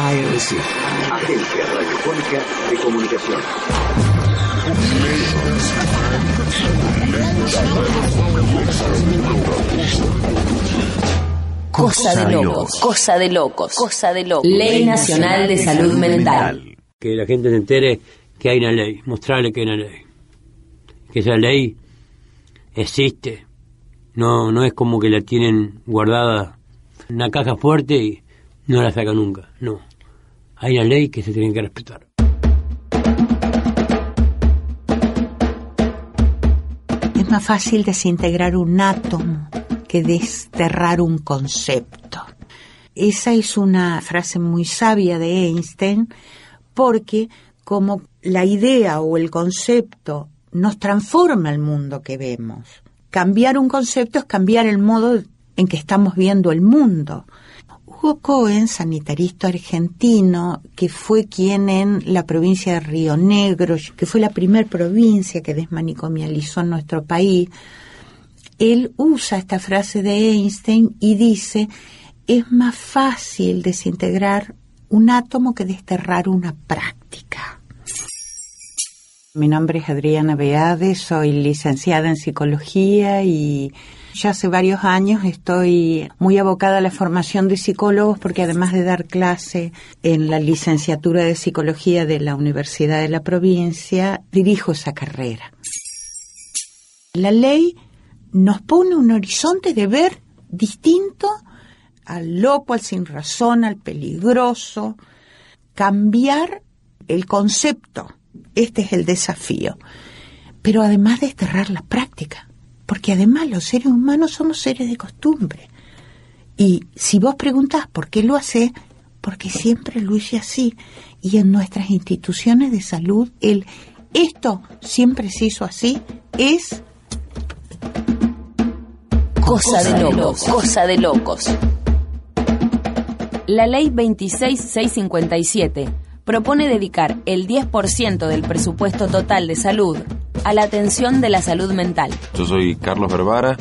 ARC, Agencia Radiofónica de Comunicación. Cosa de locos, cosa de locos, cosa de locos. Ley Nacional de Salud Mental. Que la gente se entere que hay una ley, mostrarle que hay una ley. Que esa ley existe. No, no es como que la tienen guardada en una caja fuerte y no la sacan nunca. No. Hay una ley que se tiene que respetar. Es más fácil desintegrar un átomo que desterrar un concepto. Esa es una frase muy sabia de Einstein porque como la idea o el concepto nos transforma el mundo que vemos. Cambiar un concepto es cambiar el modo en que estamos viendo el mundo. Hugo Cohen, sanitarista argentino, que fue quien en la provincia de Río Negro, que fue la primera provincia que desmanicomializó en nuestro país, él usa esta frase de Einstein y dice, es más fácil desintegrar un átomo que desterrar una práctica. Mi nombre es Adriana Beade, soy licenciada en psicología y ya hace varios años estoy muy abocada a la formación de psicólogos porque además de dar clase en la licenciatura de psicología de la Universidad de la Provincia, dirijo esa carrera. La ley nos pone un horizonte de ver distinto al loco, al sin razón, al peligroso, cambiar el concepto. Este es el desafío. Pero además desterrar la práctica, porque además los seres humanos somos seres de costumbre. Y si vos preguntás por qué lo hace, porque siempre lo hice así. Y en nuestras instituciones de salud, el esto siempre se hizo así es Cosa de locos, cosa de locos. La ley 26657 propone dedicar el 10% del presupuesto total de salud a la atención de la salud mental. Yo soy Carlos Berbara,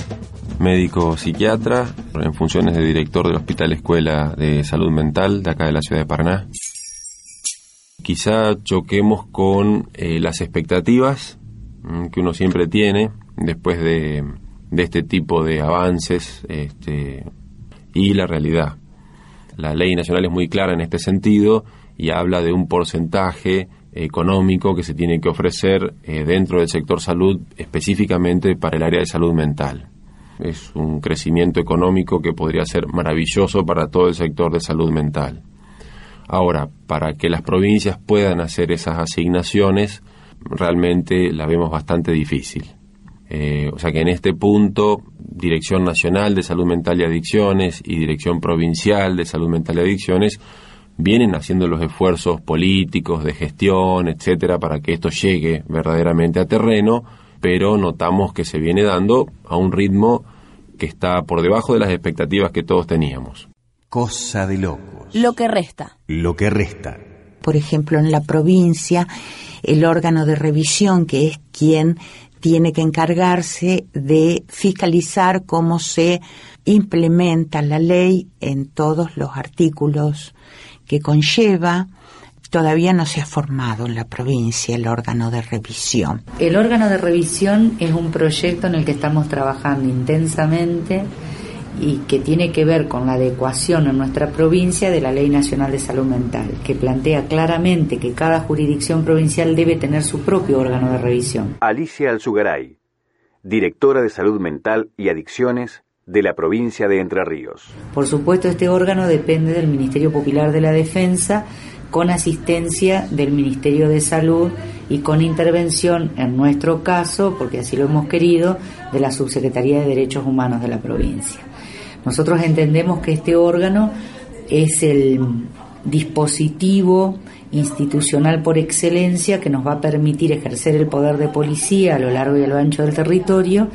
médico psiquiatra, en funciones de director del Hospital Escuela de Salud Mental de acá de la ciudad de Paraná. Quizá choquemos con eh, las expectativas mm, que uno siempre tiene después de de este tipo de avances este, y la realidad. La ley nacional es muy clara en este sentido y habla de un porcentaje económico que se tiene que ofrecer eh, dentro del sector salud específicamente para el área de salud mental. Es un crecimiento económico que podría ser maravilloso para todo el sector de salud mental. Ahora, para que las provincias puedan hacer esas asignaciones, realmente la vemos bastante difícil. Eh, o sea que en este punto, Dirección Nacional de Salud Mental y Adicciones y Dirección Provincial de Salud Mental y Adicciones vienen haciendo los esfuerzos políticos, de gestión, etcétera, para que esto llegue verdaderamente a terreno, pero notamos que se viene dando a un ritmo que está por debajo de las expectativas que todos teníamos. Cosa de locos. Lo que resta. Lo que resta. Por ejemplo, en la provincia, el órgano de revisión, que es quien tiene que encargarse de fiscalizar cómo se implementa la ley en todos los artículos que conlleva. Todavía no se ha formado en la provincia el órgano de revisión. El órgano de revisión es un proyecto en el que estamos trabajando intensamente y que tiene que ver con la adecuación en nuestra provincia de la Ley Nacional de Salud Mental, que plantea claramente que cada jurisdicción provincial debe tener su propio órgano de revisión. Alicia Alzugaray, directora de Salud Mental y Adicciones de la provincia de Entre Ríos. Por supuesto, este órgano depende del Ministerio Popular de la Defensa con asistencia del Ministerio de Salud y con intervención, en nuestro caso, porque así lo hemos querido, de la Subsecretaría de Derechos Humanos de la provincia. Nosotros entendemos que este órgano es el dispositivo institucional por excelencia que nos va a permitir ejercer el poder de policía a lo largo y a lo ancho del territorio,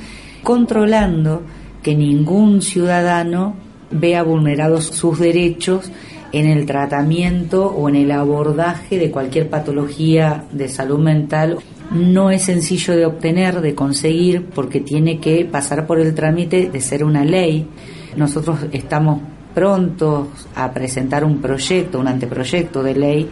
controlando que ningún ciudadano vea vulnerados sus derechos en el tratamiento o en el abordaje de cualquier patología de salud mental. No es sencillo de obtener, de conseguir, porque tiene que pasar por el trámite de ser una ley. Nosotros estamos prontos a presentar un proyecto, un anteproyecto de ley,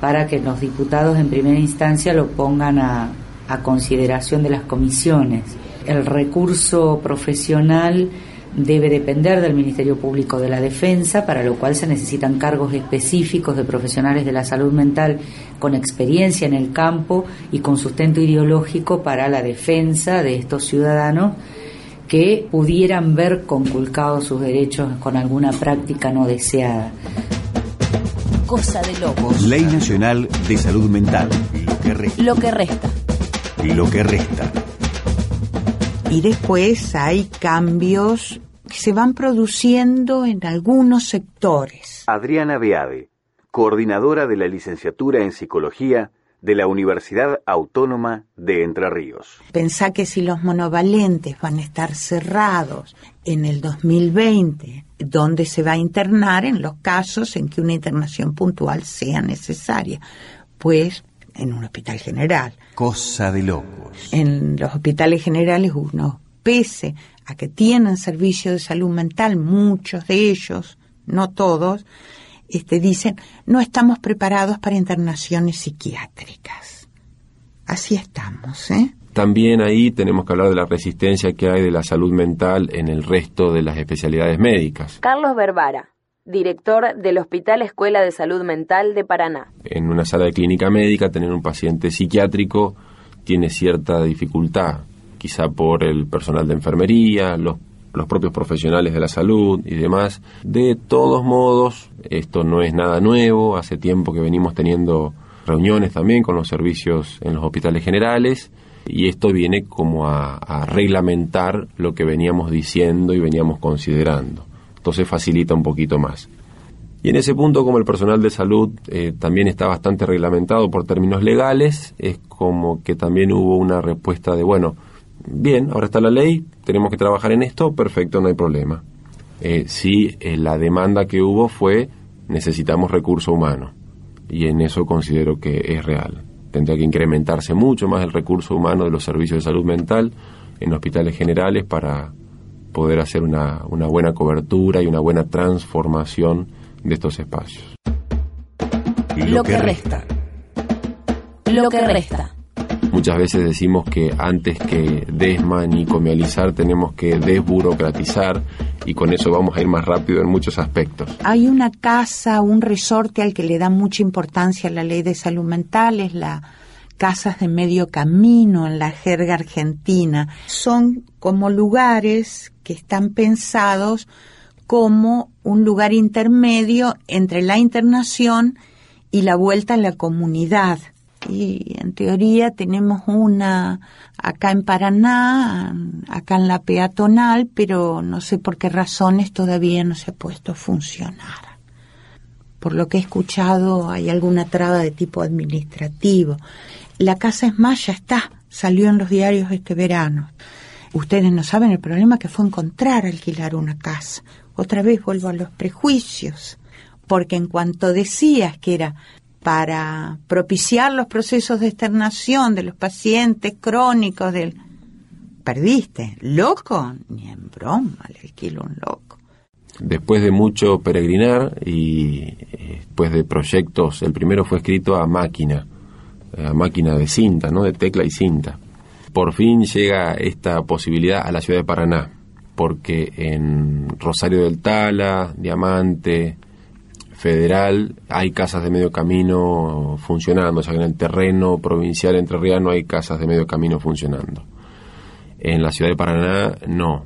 para que los diputados en primera instancia lo pongan a, a consideración de las comisiones. El recurso profesional debe depender del Ministerio Público de la Defensa, para lo cual se necesitan cargos específicos de profesionales de la salud mental con experiencia en el campo y con sustento ideológico para la defensa de estos ciudadanos que pudieran ver conculcados sus derechos con alguna práctica no deseada. Cosa de locos. Ley Nacional de Salud Mental. Lo que resta. Lo que resta. Lo que resta. Y después hay cambios que se van produciendo en algunos sectores. Adriana Beade, coordinadora de la licenciatura en Psicología de la Universidad Autónoma de Entre Ríos. Pensá que si los monovalentes van a estar cerrados en el 2020, ¿dónde se va a internar en los casos en que una internación puntual sea necesaria? Pues en un hospital general. Cosa de locos. En los hospitales generales uno, pese a que tienen servicio de salud mental, muchos de ellos, no todos, este, dicen, no estamos preparados para internaciones psiquiátricas. Así estamos, ¿eh? También ahí tenemos que hablar de la resistencia que hay de la salud mental en el resto de las especialidades médicas. Carlos Berbara, director del Hospital Escuela de Salud Mental de Paraná. En una sala de clínica médica, tener un paciente psiquiátrico tiene cierta dificultad, quizá por el personal de enfermería, los, los propios profesionales de la salud y demás. De todos modos, esto no es nada nuevo, hace tiempo que venimos teniendo reuniones también con los servicios en los hospitales generales y esto viene como a, a reglamentar lo que veníamos diciendo y veníamos considerando. Entonces facilita un poquito más. Y en ese punto, como el personal de salud eh, también está bastante reglamentado por términos legales, es como que también hubo una respuesta de, bueno, bien, ahora está la ley, tenemos que trabajar en esto, perfecto, no hay problema. Eh, sí, eh, la demanda que hubo fue, necesitamos recurso humano, y en eso considero que es real. Tendría que incrementarse mucho más el recurso humano de los servicios de salud mental en hospitales generales para poder hacer una, una buena cobertura y una buena transformación de estos espacios. Lo que resta. Lo que resta. Muchas veces decimos que antes que desmanicomializar tenemos que desburocratizar y con eso vamos a ir más rápido en muchos aspectos. Hay una casa, un resorte al que le da mucha importancia la ley de salud mental, es la casas de medio camino en la jerga argentina. Son como lugares que están pensados como un lugar intermedio entre la internación y la vuelta a la comunidad. Y en teoría tenemos una acá en Paraná, acá en la peatonal, pero no sé por qué razones todavía no se ha puesto a funcionar. Por lo que he escuchado hay alguna traba de tipo administrativo. La casa es más, ya está, salió en los diarios este verano. Ustedes no saben el problema que fue encontrar alquilar una casa. Otra vez vuelvo a los prejuicios, porque en cuanto decías que era para propiciar los procesos de externación de los pacientes crónicos del... Perdiste. ¿Loco? Ni en broma le alquilo un loco. Después de mucho peregrinar y eh, después de proyectos, el primero fue escrito a máquina, a máquina de cinta, ¿no? De tecla y cinta. Por fin llega esta posibilidad a la ciudad de Paraná, porque en Rosario del Tala, Diamante, Federal, hay casas de medio camino funcionando, o sea en el terreno provincial entrerriano hay casas de medio camino funcionando. En la ciudad de Paraná, no.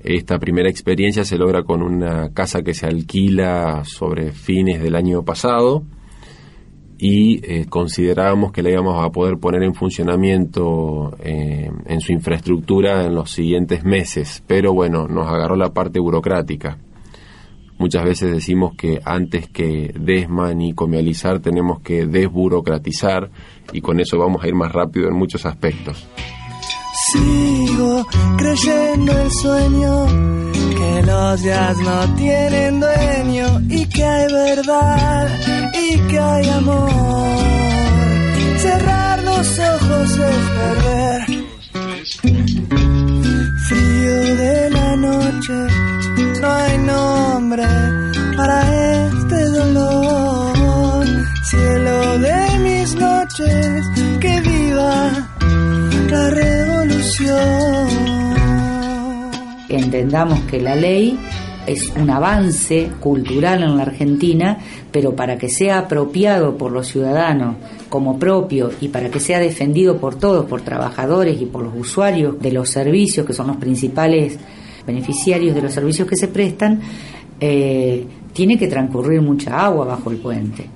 Esta primera experiencia se logra con una casa que se alquila sobre fines del año pasado y eh, considerábamos que la íbamos a poder poner en funcionamiento eh, en su infraestructura en los siguientes meses, pero bueno, nos agarró la parte burocrática. Muchas veces decimos que antes que desman y comializar tenemos que desburocratizar y con eso vamos a ir más rápido en muchos aspectos. Sigo creyendo el sueño que los días no tienen dueño y que hay verdad y que hay amor. Cerrar los ojos es perder. Frío de la noche, no hay nombre para este dolor. Cielo de mis noches, que viva la revolución. Entendamos que la ley es un avance cultural en la Argentina, pero para que sea apropiado por los ciudadanos como propio y para que sea defendido por todos, por trabajadores y por los usuarios de los servicios, que son los principales beneficiarios de los servicios que se prestan, eh, tiene que transcurrir mucha agua bajo el puente.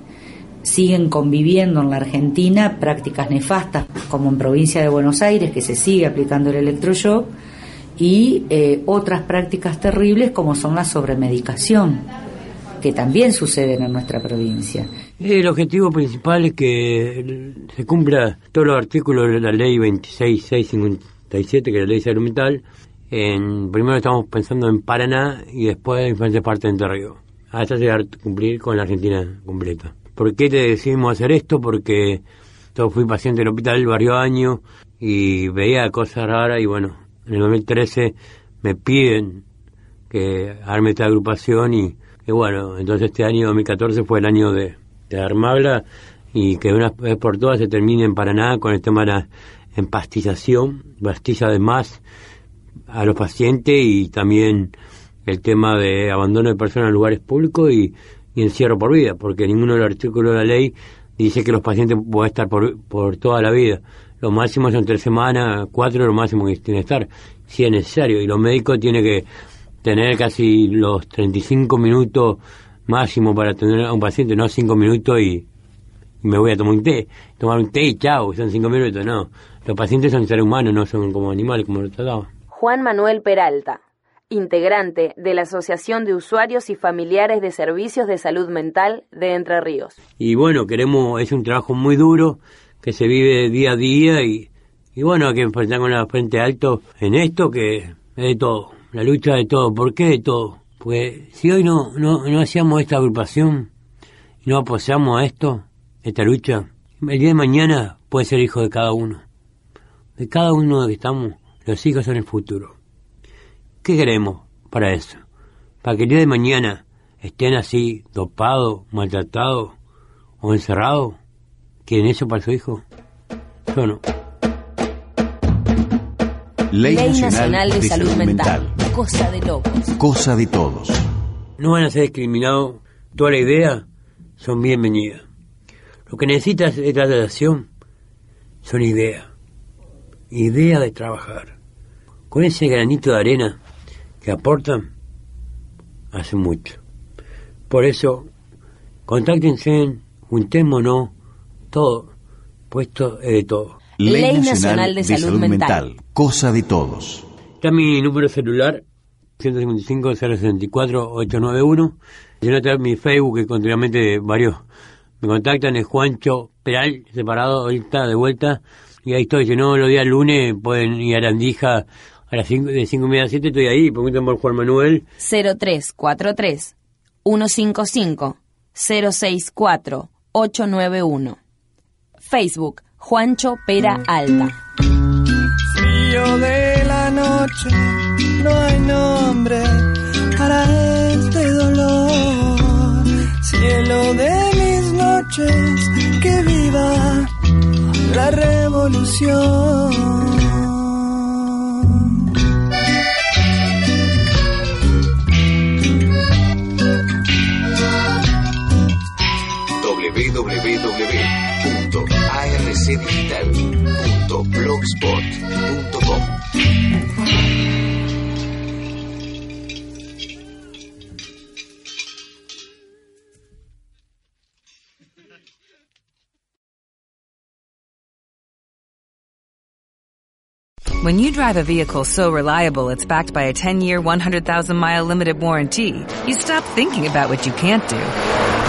Siguen conviviendo en la Argentina prácticas nefastas, como en provincia de Buenos Aires, que se sigue aplicando el electroshock, y eh, otras prácticas terribles como son la sobremedicación, que también suceden en nuestra provincia. El objetivo principal es que se cumpla todos los artículos de la ley 26657, que es la ley de salud mental. En, primero estamos pensando en Paraná y después en diferentes partes de Entre Ríos, hasta llegar a cumplir con la Argentina completa. ¿Por qué te decidimos hacer esto? Porque yo fui paciente del hospital varios años y veía cosas raras y bueno, en el 2013 me piden que arme esta agrupación y, bueno, entonces este año 2014 fue el año de, de armarla y que una vez por todas se termine en Paraná con el tema de la empastización, pastilla de más a los pacientes y también el tema de abandono de personas en lugares públicos y, encierro por vida, porque ninguno de los artículos de la ley dice que los pacientes pueden estar por, por toda la vida lo máximo son tres semanas, cuatro lo máximo que tiene que estar, si es necesario. Y los médicos tienen que tener casi los 35 minutos máximo para tener a un paciente, no cinco minutos y, me voy a tomar un té. Tomar un té y chao, son cinco minutos, no. Los pacientes son seres humanos, no son como animales, como lo trataba. Juan Manuel Peralta, integrante de la Asociación de Usuarios y Familiares de Servicios de Salud Mental de Entre Ríos. Y bueno, queremos, es un trabajo muy duro, que se vive día a día y, y bueno, hay que enfrentar con la frente alto en esto que es de todo, la lucha de todo. ¿Por qué de todo? Pues si hoy no, no, no hacíamos esta agrupación y no apoyamos a esto, esta lucha, el día de mañana puede ser hijo de cada uno. De cada uno de que estamos, los hijos son el futuro. ¿Qué queremos para eso? Para que el día de mañana estén así, dopados, maltratados o encerrados ¿Quieren eso para su hijo? Yo no. Ley, Nacional, de, Salud, mental. Cosa de locos. Cosa de todos. No van a ser discriminados. Toda la idea son bienvenidas. Lo que necesitas de traslación son ideas. Ideas de trabajar. Con ese granito de arena que aportan, hace mucho. Por eso, contáctense, juntémonos todo, puesto es de todo. Ley, Nacional, de, Salud, mental. cosa de todos. Está mi número celular, 155-064-891. Yo no mi Facebook, que continuamente varios me contactan, es Juancho Peral, separado, ahorita de vuelta. Y ahí estoy, si no, los días lunes pueden ir a Landija a las 5, de 5 y media a 7, estoy ahí, pregunten por Juan Manuel. 0343 155 064 891 Facebook, Juancho Pera Alta. Frío de la noche, no hay nombre para este dolor. Cielo de mis noches, que viva la revolución. When you drive a vehicle so reliable it's backed by a 10-year, 100,000-mile limited warranty, you stop thinking about what you can't do